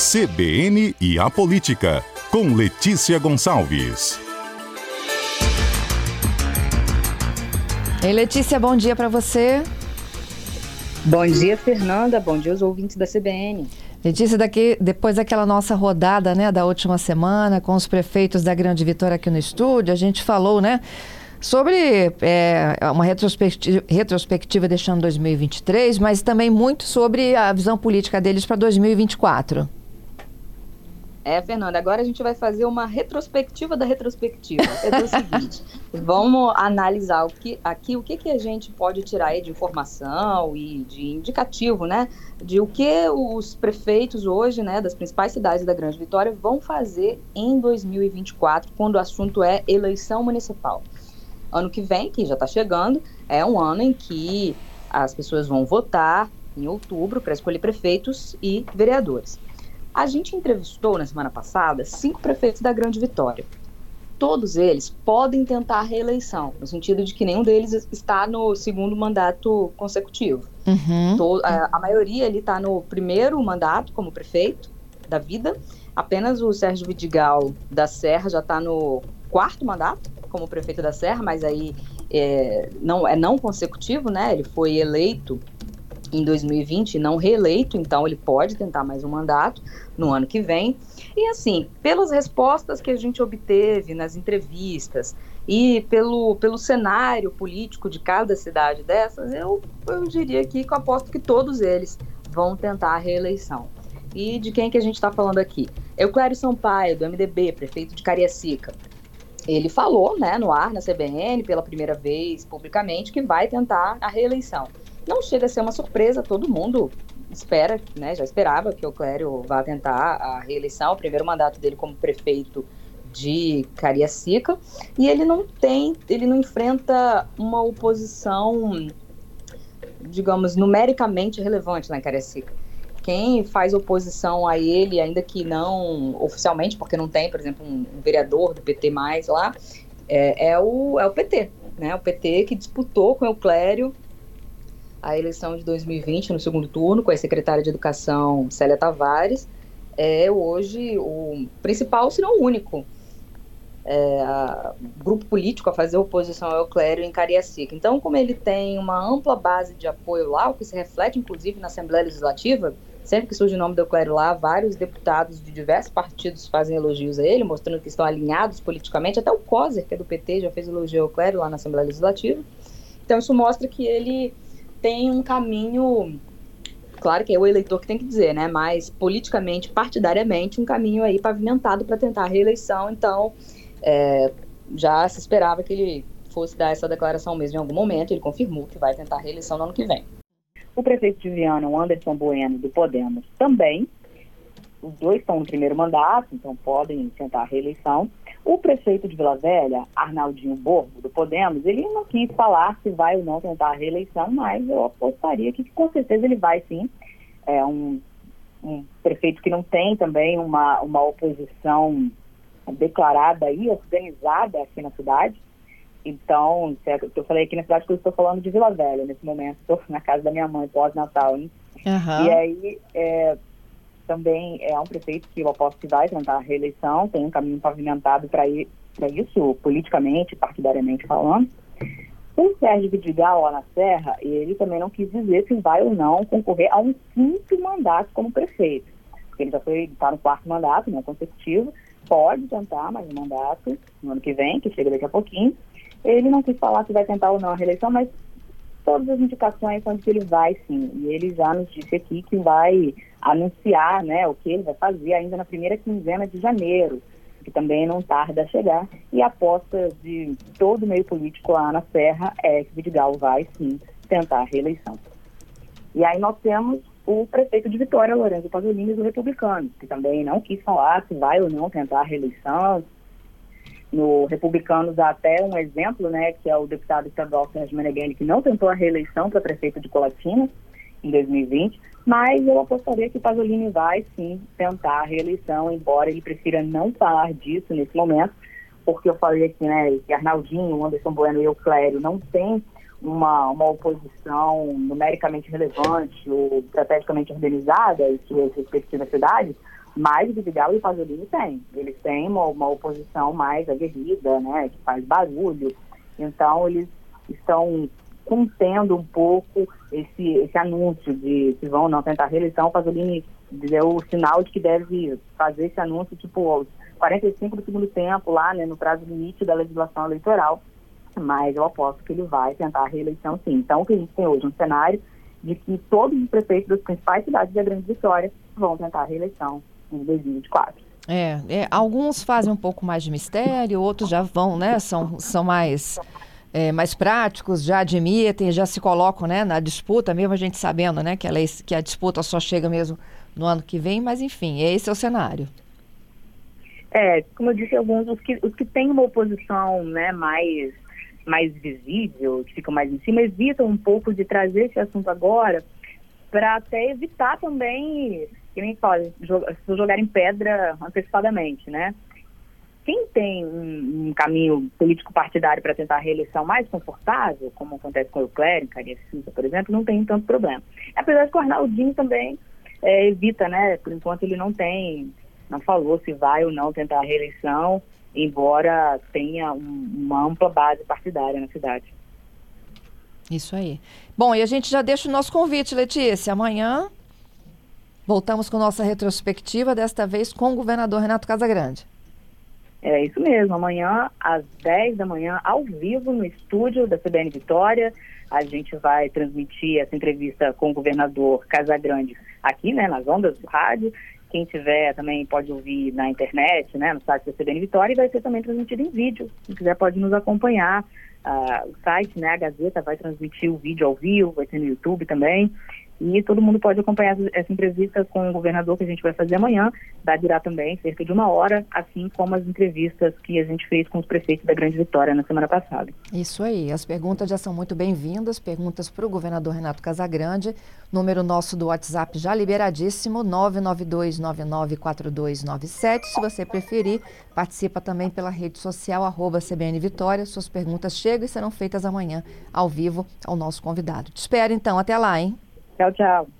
CBN e a Política, com Letícia Gonçalves. Ei, Letícia, bom dia para você. Bom dia, Fernanda. Bom dia aos ouvintes da CBN. Letícia, daqui, depois daquela nossa rodada né, da última semana com os prefeitos da Grande Vitória aqui no estúdio, a gente falou, né? sobre é, uma retrospectiva, retrospectiva deixando 2023, mas também muito sobre a visão política deles para 2024. É, Fernanda, agora a gente vai fazer uma retrospectiva da retrospectiva. É o seguinte, vamos analisar o que, aqui o que, que a gente pode tirar aí de informação e de indicativo, né, de o que os prefeitos hoje, né, das principais cidades da Grande Vitória vão fazer em 2024, quando o assunto é eleição municipal. Ano que vem, que já está chegando, é um ano em que as pessoas vão votar em outubro para escolher prefeitos e vereadores. A gente entrevistou na semana passada cinco prefeitos da Grande Vitória. Todos eles podem tentar a reeleição, no sentido de que nenhum deles está no segundo mandato consecutivo. Uhum. a, a, maioria ali está no primeiro mandato como prefeito da vida. Apenas o Sérgio Vidigal da Serra já está no quarto mandato como prefeito da Serra, mas aí é, não é não consecutivo, né? Ele foi eleito em 2020 não reeleito, então ele pode tentar mais um mandato no ano que vem. E assim, pelas respostas que a gente obteve nas entrevistas e pelo, pelo cenário político de cada cidade dessas, eu, eu diria aqui que eu aposto que todos eles vão tentar a reeleição. E de quem que a gente está falando aqui? Euclério Sampaio, do MDB, prefeito de Cariacica ele falou, né, no ar, na CBN, pela primeira vez, publicamente, que vai tentar a reeleição. Não chega a ser uma surpresa, todo mundo espera, né, já esperava que o Clério vá tentar a reeleição, o primeiro mandato dele como prefeito de Cariacica, e ele não tem, ele não enfrenta uma oposição, digamos, numericamente relevante em Cariacica quem faz oposição a ele, ainda que não oficialmente, porque não tem, por exemplo, um, vereador do PT mais lá, é, é, o, é o PT, né? O PT que disputou com o Clério a eleição de 2020 no segundo turno, com a secretária de Educação Célia Tavares, é hoje o principal, se não o único, é, grupo político a fazer oposição ao Clério em Cariacica. Então, como ele tem uma ampla base de apoio lá, o que se reflete inclusive na Assembleia Legislativa, Sempre que surge o nome do Euclério lá, vários deputados de diversos partidos fazem elogios a ele, mostrando que estão alinhados politicamente. Até o COSER, que é do PT, já fez elogio ao Euclério lá na Assembleia Legislativa. Então isso mostra que ele tem um caminho, claro que é o eleitor que tem que dizer, né? Mas politicamente, partidariamente, um caminho aí pavimentado para tentar a reeleição. Então é, já se esperava que ele fosse dar essa declaração mesmo em algum momento. Ele confirmou que vai tentar a reeleição no ano que vem. O prefeito de Viana, o Anderson Bueno, do Podemos, também. Os dois estão no primeiro mandato, então podem tentar a reeleição. O prefeito de Vila Velha, Arnaldinho Borgo, do Podemos, ele não quis falar se vai ou não tentar a reeleição, mas eu apostaria que com certeza ele vai sim. É um, um prefeito que não tem também uma, uma oposição declarada e organizada aqui na cidade. Então, certo, eu falei aqui na cidade que eu estou falando de Vila Velha nesse momento, estou na casa da minha mãe, pós-natal, hein? Uhum. E aí, é, também é um prefeito que eu aposto que vai tentar a reeleição, tem um caminho pavimentado para isso, politicamente, partidariamente falando. O Sérgio Vidigal, lá na Serra, ele também não quis dizer se vai ou não concorrer a um quinto mandato como prefeito, porque ele já foi, está no quarto mandato, né, consecutivo, pode tentar mais um mandato no ano que vem, que chega daqui a pouquinho, ele não quis falar se vai tentar ou não a reeleição, mas todas as indicações são de que ele vai sim. E ele já nos disse aqui que vai anunciar né, o que ele vai fazer ainda na primeira quinzena de janeiro, que também não tarda a chegar. E a aposta de todo o meio político lá na Serra é que Vidigal vai sim tentar a reeleição. E aí nós temos o prefeito de Vitória, Lourenço Pasolini, do Republicano, que também não quis falar se vai ou não tentar a reeleição, no Republicanos há até um exemplo, né, que é o deputado estadual Sérgio Meneghini, que não tentou a reeleição para prefeito de Colatina em 2020, mas eu apostaria que Pasolini vai sim tentar a reeleição, embora ele prefira não falar disso nesse momento, porque eu falei aqui, né, que Arnaldinho, Anderson Bueno e o Clério não têm uma, uma oposição numericamente relevante ou estrategicamente organizada em suas respectivas cidades, mas Vidigal e Pasolini têm. Eles têm uma, uma oposição mais aguerrida, né, que faz barulho. Então, eles estão contendo um pouco esse, esse anúncio de se vão não tentar reeleição. O Pasolini deu o sinal de que deve fazer esse anúncio, tipo, aos 45 do segundo tempo, lá, né, no prazo limite da legislação eleitoral mas eu aposto que ele vai tentar a reeleição sim. Então, o que a gente tem hoje é um cenário de que todos os prefeitos das principais cidades da Grande Vitória vão tentar a reeleição em 2024. É, é, alguns fazem um pouco mais de mistério, outros já vão, né? São, são mais, é, mais práticos, já admitem, já se colocam né, na disputa, mesmo a gente sabendo né, que, a lei, que a disputa só chega mesmo no ano que vem, mas enfim, esse é o cenário. É, como eu disse, alguns, os que, os que têm uma oposição né, mais mais visível, que ficam mais em cima, evitam um pouco de trazer esse assunto agora para até evitar também, que nem fala, jogar em pedra antecipadamente, né? Quem tem um, um caminho político partidário para tentar a reeleição mais confortável, como acontece com o Euclério, Carinha Souza, por exemplo, não tem tanto problema. Apesar de que o Arnaldinho também é, evita, né? Por enquanto ele não tem, não falou se vai ou não tentar a reeleição, embora tenha um, uma ampla base partidária na cidade. Isso aí. Bom, e a gente já deixa o nosso convite, Letícia. Amanhã voltamos com nossa retrospectiva, desta vez com o governador Renato Casagrande. É isso mesmo. Amanhã, às 10 da manhã, ao vivo, no estúdio da CBN Vitória, a gente vai transmitir essa entrevista com o governador Casagrande aqui, né, nas ondas do rádio. Quem tiver também pode ouvir na internet, né, no site da CBN Vitória, e vai ser também transmitido em vídeo. Quem quiser pode nos acompanhar. Uh, o site, né, a Gazeta, vai transmitir o vídeo ao vivo, vai ter no YouTube também. E todo mundo pode acompanhar essa entrevista com o governador que a gente vai fazer amanhã. Vai durar também cerca de uma hora, assim como as entrevistas que a gente fez com os prefeitos da Grande Vitória na semana passada. Isso aí. As perguntas já são muito bem-vindas. Perguntas para o governador Renato Casagrande. Número nosso do WhatsApp já liberadíssimo, 992994297. Se você preferir, participa também pela rede social, arroba CBN Vitória. Suas perguntas chegam e serão feitas amanhã, ao vivo, ao nosso convidado. Te espero então. Até lá, hein? Tchau, tchau.